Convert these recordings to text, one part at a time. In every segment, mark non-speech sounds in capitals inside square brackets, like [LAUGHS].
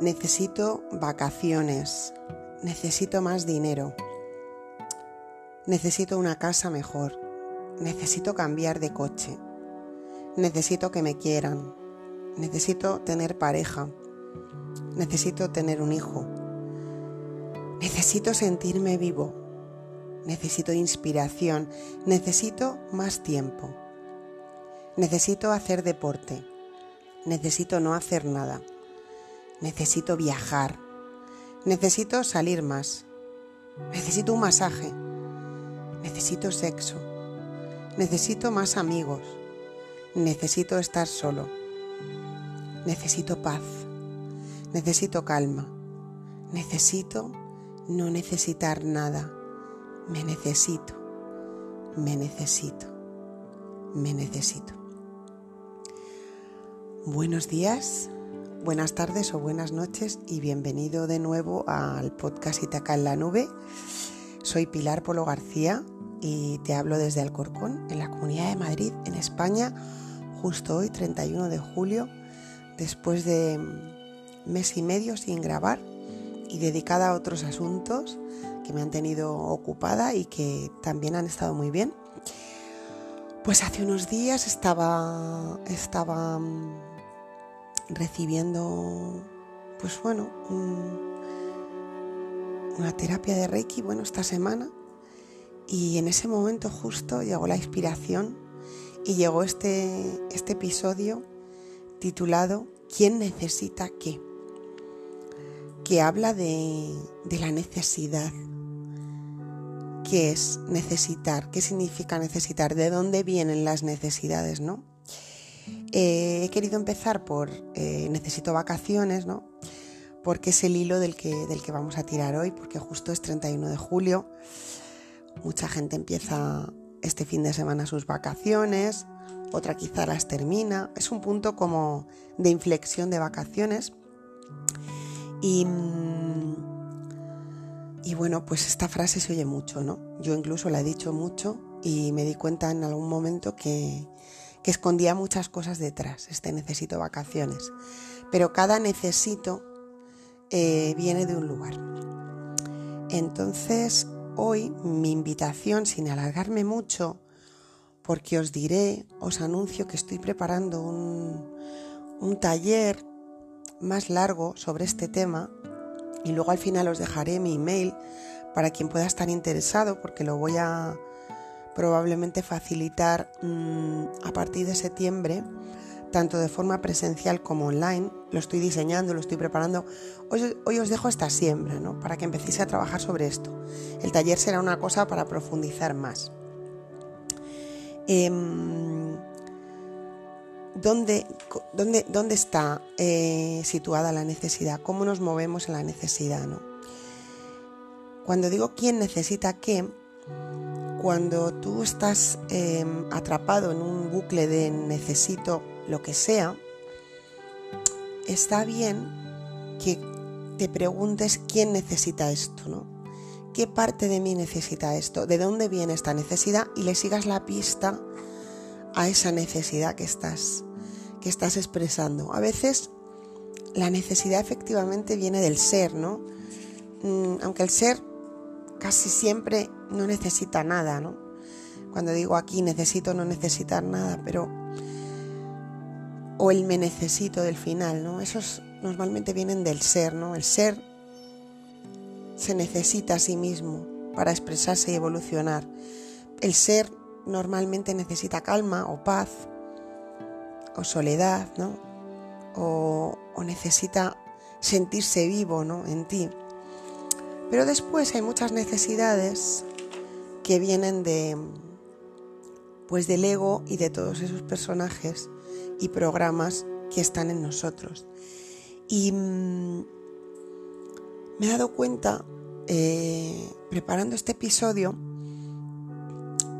Necesito vacaciones. Necesito más dinero. Necesito una casa mejor. Necesito cambiar de coche. Necesito que me quieran. Necesito tener pareja. Necesito tener un hijo. Necesito sentirme vivo. Necesito inspiración. Necesito más tiempo. Necesito hacer deporte. Necesito no hacer nada. Necesito viajar. Necesito salir más. Necesito un masaje. Necesito sexo. Necesito más amigos. Necesito estar solo. Necesito paz. Necesito calma. Necesito no necesitar nada. Me necesito. Me necesito. Me necesito. Buenos días, buenas tardes o buenas noches y bienvenido de nuevo al podcast Itaca en la Nube. Soy Pilar Polo García y te hablo desde Alcorcón, en la Comunidad de Madrid, en España, justo hoy, 31 de julio, después de mes y medio sin grabar y dedicada a otros asuntos que me han tenido ocupada y que también han estado muy bien. Pues hace unos días estaba, estaba recibiendo, pues bueno, una terapia de Reiki, bueno, esta semana. Y en ese momento justo llegó la inspiración y llegó este, este episodio titulado ¿Quién necesita qué? que habla de, de la necesidad. ¿Qué es necesitar? ¿Qué significa necesitar? ¿De dónde vienen las necesidades? ¿no? Eh, he querido empezar por eh, necesito vacaciones, ¿no? Porque es el hilo del que, del que vamos a tirar hoy, porque justo es 31 de julio. Mucha gente empieza este fin de semana sus vacaciones, otra quizá las termina. Es un punto como de inflexión de vacaciones. Y, y bueno, pues esta frase se oye mucho, ¿no? Yo incluso la he dicho mucho y me di cuenta en algún momento que, que escondía muchas cosas detrás, este necesito vacaciones. Pero cada necesito eh, viene de un lugar. Entonces, hoy mi invitación, sin alargarme mucho, porque os diré, os anuncio que estoy preparando un, un taller más largo sobre este tema y luego al final os dejaré mi email para quien pueda estar interesado porque lo voy a probablemente facilitar mm, a partir de septiembre, tanto de forma presencial como online. Lo estoy diseñando, lo estoy preparando. Hoy, os dejo esta siembra, ¿no? Para que empecéis a trabajar sobre esto. El taller será una cosa para profundizar más. Em, ¿dónde, dónde, está eh, situada la necesidad? ¿Cómo nos movemos en la necesidad? ¿no? Cuando digo quién necesita qué, cuando tú estás em, atrapado en un bucle de necesito lo que sea, está bien que te preguntes quién necesita esto, ¿no? ¿Qué parte de mí necesita esto? ¿De dónde viene esta necesidad? Y le sigas la pista a esa necesidad que estás, que estás expresando. A veces la necesidad efectivamente viene del ser, ¿no? Mm, aunque el ser casi siempre no necesita nada, ¿no? Cuando digo aquí necesito no necesitar nada, pero o el me necesito del final, ¿no? Esos normalmente vienen del ser, ¿no? El ser se necesita a sí mismo para expresarse y evolucionar. El ser normalmente necesita calma o paz o soledad, ¿no? O, necesita sentirse vivo, ¿no? En ti. Pero después hay muchas necesidades que vienen de pues del ego y de todos esos personajes y programas que están en nosotros. Y mm, me he dado cuenta, eh, preparando este episodio,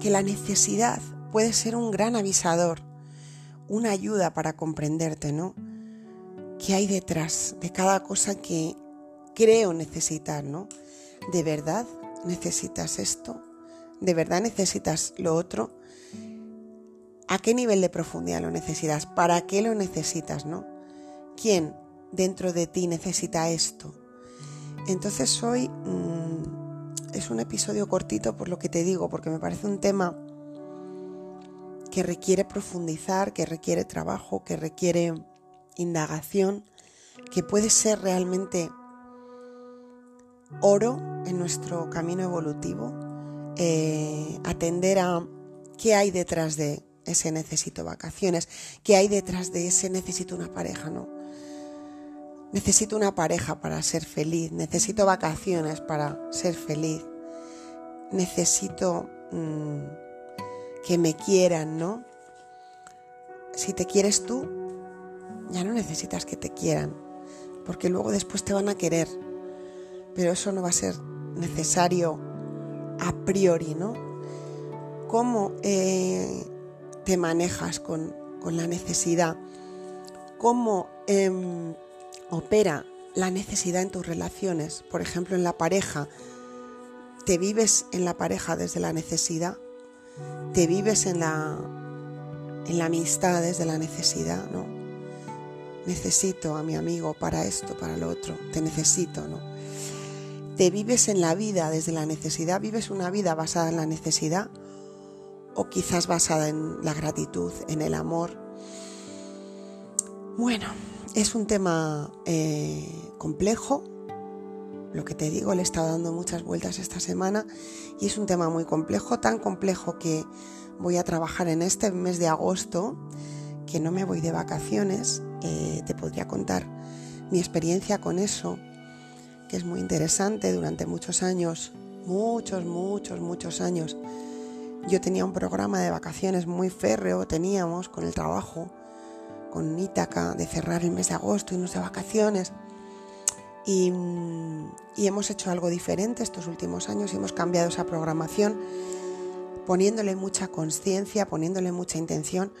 que la necesidad puede ser un gran avisador, una ayuda para comprenderte, ¿no? ¿Qué hay detrás de cada cosa que creo necesitar, ¿no? ¿De verdad necesitas esto? ¿De verdad necesitas lo otro? ¿A qué nivel de profundidad lo necesitas? ¿Para qué lo necesitas, no? ¿Quién dentro de ti necesita esto. Entonces hoy mm, es un episodio cortito por lo que te digo, porque me parece un tema que requiere profundizar, que requiere trabajo, que requiere indagación, que puede ser realmente oro en nuestro camino evolutivo, eh, atender a qué hay detrás de ese necesito vacaciones, qué hay detrás de ese necesito una pareja, ¿no? Necesito una pareja para ser feliz, necesito vacaciones para ser feliz, necesito mm, que me quieran, ¿no? Si te quieres tú, ya no necesitas que te quieran, porque luego después te van a querer, pero eso no va a ser necesario a priori, ¿no? ¿Cómo eh, te manejas con, la necesidad? ¿Cómo em, opera la necesidad en tus relaciones? Por ejemplo, en la pareja. ¿Te vives en la pareja desde la necesidad? te vives en la, en la amistad desde la necesidad, ¿no? Necesito a mi amigo para esto, para lo otro, te necesito, ¿no? Te vives en la vida desde la necesidad, vives una vida basada en la necesidad o quizás basada en la gratitud, en el amor. Bueno, es un tema eh, complejo, lo que te digo, le he estado dando muchas vueltas esta semana y es un tema muy complejo, tan complejo que voy a trabajar en este mes de agosto, que no me voy de vacaciones. Eh, te podría contar mi experiencia con eso, es muy interesante durante muchos años, muchos, muchos, muchos años. Yo tenía un programa de vacaciones muy férreo, teníamos con el trabajo, con Ítaca, de cerrar el mes de agosto, y irnos de vacaciones. Y, hemos hecho algo diferente estos últimos años y hemos cambiado esa programación poniéndole mucha conciencia, poniéndole mucha intención,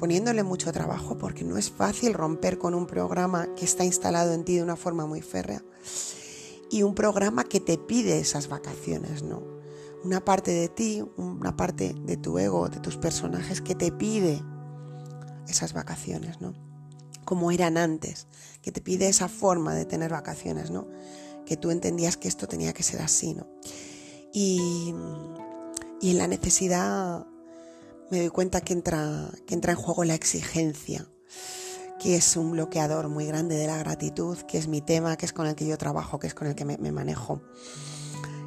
poniéndole mucho trabajo, porque no es fácil romper con un programa que está instalado en ti de una forma muy férrea y un programa que te pide esas vacaciones, ¿no? Una parte de ti, una parte de tu ego, de tus personajes que te pide esas vacaciones, ¿no? como eran antes, que te pide esa forma de tener vacaciones, ¿no? Que tú entendías que esto tenía que ser así, ¿no? Y, en la necesidad me doy cuenta que entra, que entra en juego la exigencia, que es un bloqueador muy grande de la gratitud, que es mi tema, que es con el que yo trabajo, que es con el que me, manejo.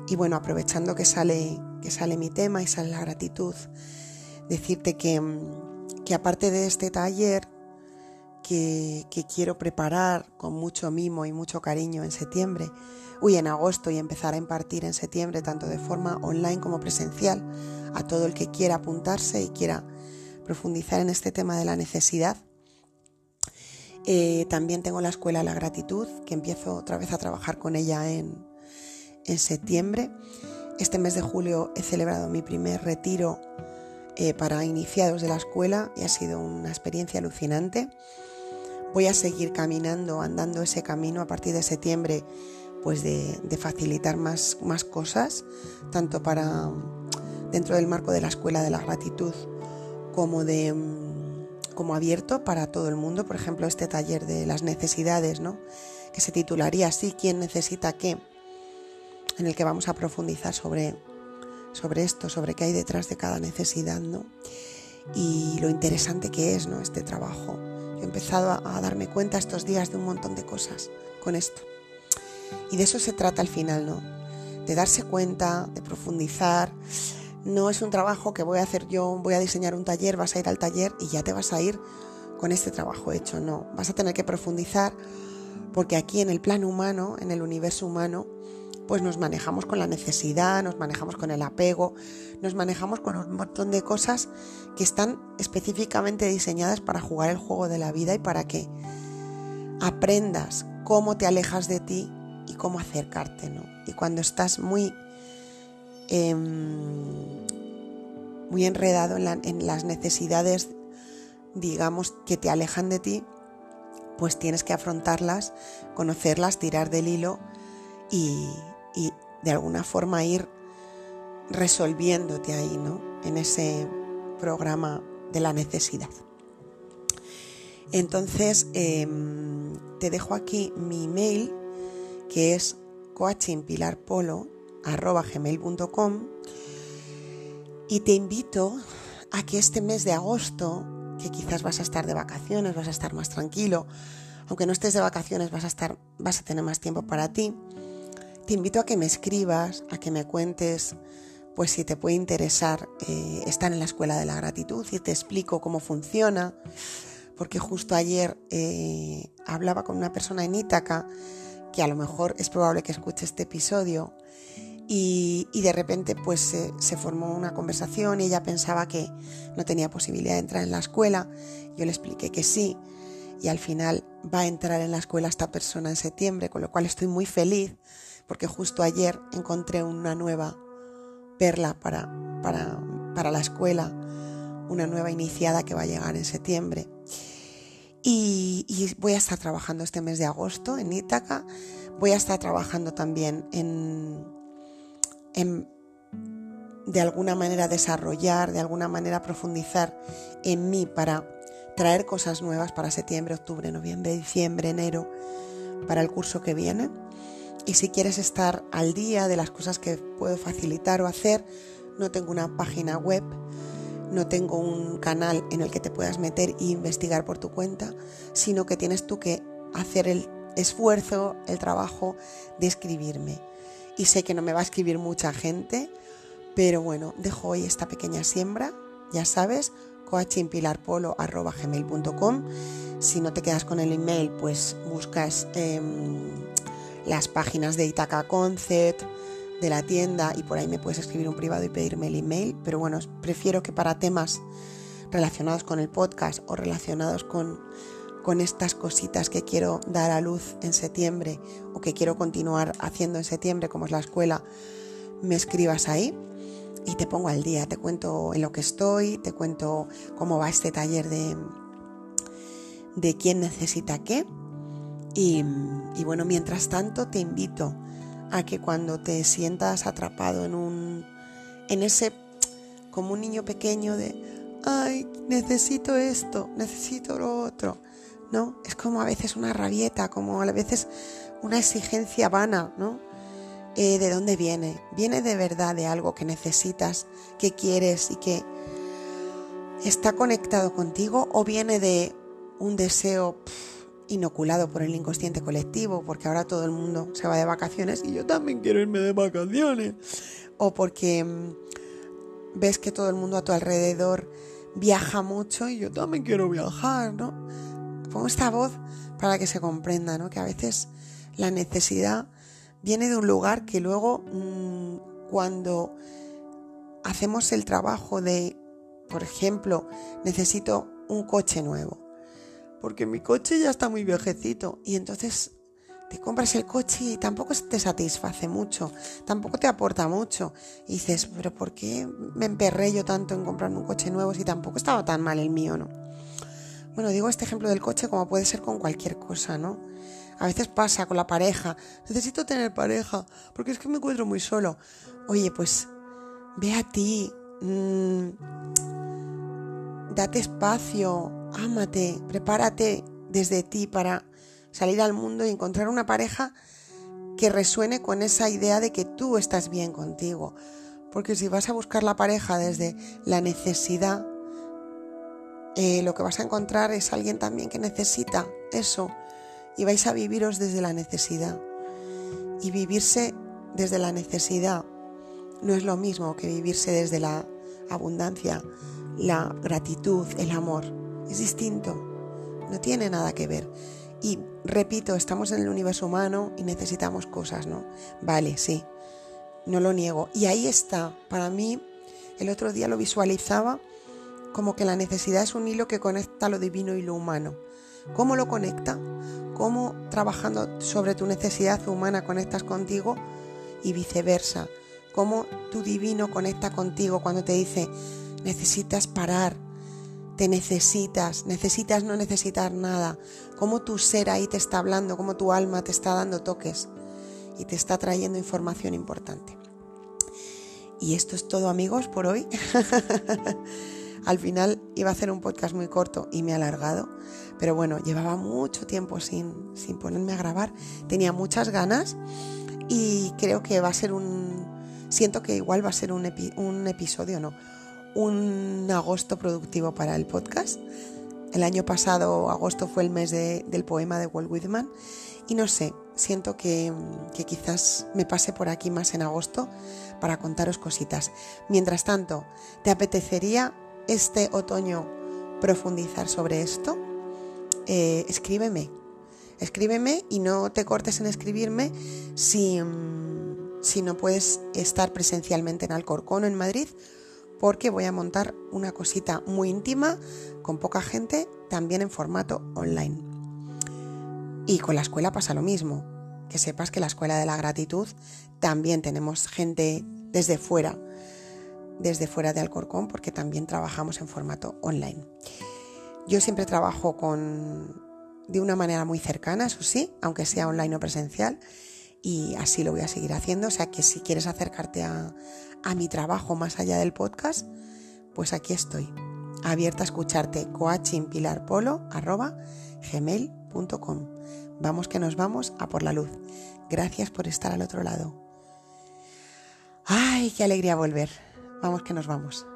Y bueno, aprovechando que sale, que sale mi tema y sale la gratitud, decirte que, que aparte de este taller, que, quiero preparar con mucho mimo y mucho cariño en septiembre, uy, en agosto y empezar a impartir en septiembre, tanto de forma online como presencial, a todo el que quiera apuntarse y quiera profundizar en este tema de la necesidad. Eh, también tengo la Escuela de la Gratitud, que empiezo otra vez a trabajar con ella en, en septiembre. Este mes de julio he celebrado mi primer retiro eh, para iniciados de la escuela y ha sido una experiencia alucinante. Voy a seguir caminando, andando ese camino a partir de septiembre, pues de, facilitar más, más cosas, tanto para dentro del marco de la escuela de la gratitud como de como abierto para todo el mundo, por ejemplo, este taller de las necesidades, ¿no? que se titularía así, ¿quién necesita qué? en el que vamos a profundizar sobre, sobre esto, sobre qué hay detrás de cada necesidad, ¿no? Y lo interesante que es, ¿no? Este trabajo he empezado a, darme cuenta estos días de un montón de cosas con esto. Y de eso se trata al final, ¿no? De darse cuenta, de profundizar. No es un trabajo que voy a hacer yo, voy a diseñar un taller, vas a ir al taller y ya te vas a ir con este trabajo hecho. No, vas a tener que profundizar porque aquí en el plano humano, en el universo humano, pues nos manejamos con la necesidad, nos manejamos con el apego, nos manejamos con un montón de cosas que están específicamente diseñadas para jugar el juego de la vida y para que aprendas cómo te alejas de ti y cómo acercarte, ¿no? Y cuando estás muy, em, muy enredado en, las necesidades, digamos, que te alejan de ti, pues tienes que afrontarlas, conocerlas, tirar del hilo y, de alguna forma ir resolviéndote ahí, ¿no? En ese programa de la necesidad. Entonces, em, te dejo aquí mi email, que es coachingpilarpolo.com y te invito a que este mes de agosto, que quizás vas a estar de vacaciones, vas a estar más tranquilo, aunque no estés de vacaciones vas a estar, vas a tener más tiempo para ti, te invito a que me escribas, a que me cuentes, pues si te puede interesar eh, estar en la Escuela de la Gratitud y te explico cómo funciona, porque justo ayer eh, hablaba con una persona en Ítaca, que a lo mejor es probable que escuche este episodio, y, de repente pues se, formó una conversación y ella pensaba que no tenía posibilidad de entrar en la escuela, yo le expliqué que sí, y al final va a entrar en la escuela esta persona en septiembre, con lo cual estoy muy feliz porque justo ayer encontré una nueva perla para, para, la escuela, una nueva iniciada que va a llegar en septiembre. Y, voy a estar trabajando este mes de agosto en Ítaca, voy a estar trabajando también en, en de alguna manera desarrollar, de alguna manera profundizar en mí para traer cosas nuevas para septiembre, octubre, noviembre, diciembre, enero, para el curso que viene. Y si quieres estar al día de las cosas que puedo facilitar o hacer, no tengo una página web, no tengo un canal en el que te puedas meter e investigar por tu cuenta, sino que tienes tú que hacer el esfuerzo, el trabajo de escribirme. Y sé que no me va a escribir mucha gente, pero bueno, dejo hoy esta pequeña siembra, ya sabes, coachingpilarpolo.com. Si no te quedas con el email, pues buscas em, las páginas de Itaca Concept, de la tienda, y por ahí me puedes escribir un privado y pedirme el email. Pero bueno, prefiero que para temas relacionados con el podcast o relacionados con, con estas cositas que quiero dar a luz en septiembre o que quiero continuar haciendo en septiembre, como es la escuela, me escribas ahí y te pongo al día, te cuento en lo que estoy, te cuento cómo va este taller de, de quién necesita qué. Y, y, bueno, mientras tanto te invito a que cuando te sientas atrapado en un en ese como un niño pequeño de ay, necesito esto, necesito lo otro. ¿No? Es como a veces una rabieta, como a veces una exigencia vana, ¿no? Eh, de dónde viene. ¿Viene de verdad de algo que necesitas, que quieres y que está conectado contigo o viene de un deseo inoculado por el inconsciente colectivo porque ahora todo el mundo se va de vacaciones y yo también quiero irme de vacaciones o porque mm, ves que todo el mundo a tu alrededor viaja mucho y yo también quiero viajar, ¿no? Pongo esta voz para que se comprenda, ¿no? Que a veces la necesidad viene de un lugar que luego mm, cuando hacemos el trabajo de, por ejemplo, necesito un coche nuevo, porque mi coche ya está muy viejecito y entonces te compras el coche y tampoco te satisface mucho, tampoco te aporta mucho. Y dices, pero ¿por qué me emperré yo tanto en comprar un coche nuevo si tampoco estaba tan mal el mío, no? Bueno, digo este ejemplo del coche como puede ser con cualquier cosa, ¿no? A veces pasa con la pareja. Necesito tener pareja porque es que me encuentro muy solo. Oye, pues ve a ti. Mm, date espacio. Ámate. Prepárate desde ti para salir al mundo y encontrar una pareja que resuene con esa idea de que tú estás bien contigo. Porque si vas a buscar la pareja desde la necesidad, eh, lo que vas a encontrar es alguien también que necesita eso y vais a viviros desde la necesidad. Y vivirse desde la necesidad no es lo mismo que vivirse desde la abundancia, la gratitud, el amor. Es distinto, no tiene nada que ver. Y repito, estamos en el universo humano y necesitamos cosas, ¿no? Vale, sí, no lo niego. Y ahí está, para mí, el otro día lo visualizaba como que la necesidad es un hilo que conecta lo divino y lo humano. ¿Cómo lo conecta? ¿Cómo trabajando sobre tu necesidad humana conectas contigo y viceversa? ¿Cómo tu divino conecta contigo cuando te dice necesitas parar, te necesitas, necesitas no necesitar nada? ¿Cómo tu ser ahí te está hablando? ¿Cómo tu alma te está dando toques y te está trayendo información importante? Y esto es todo amigos por hoy. [LAUGHS] Al final iba a hacer un podcast muy corto y me he alargado, pero bueno, llevaba mucho tiempo sin, sin ponerme a grabar, tenía muchas ganas y creo que va a ser un... Siento que igual va a ser un, episodio, no, un agosto productivo para el podcast. El año pasado, agosto, fue el mes del poema de Walt Whitman y no sé, siento que, quizás me pase por aquí más en agosto para contaros cositas. Mientras tanto, ¿te apetecería este otoño profundizar sobre esto? Eh, escríbeme, escríbeme y no te cortes en escribirme si, mm, si no puedes estar presencialmente en Alcorcón o en Madrid, porque voy a montar una cosita muy íntima, con poca gente, también en formato online. Y con la escuela pasa lo mismo. Que sepas que la escuela de la gratitud también tenemos gente desde fuera, desde fuera de Alcorcón, porque también trabajamos en formato online. Yo siempre trabajo con de una manera muy cercana, eso sí, aunque sea online o presencial, y así lo voy a seguir haciendo. O sea que si quieres acercarte a, a mi trabajo más allá del podcast, pues aquí estoy, abierta a escucharte. coachingpilarpolo.gmail.com Vamos que nos vamos a por la luz. Gracias por estar al otro lado. ¡Ay, qué alegría volver! Vamos que nos vamos.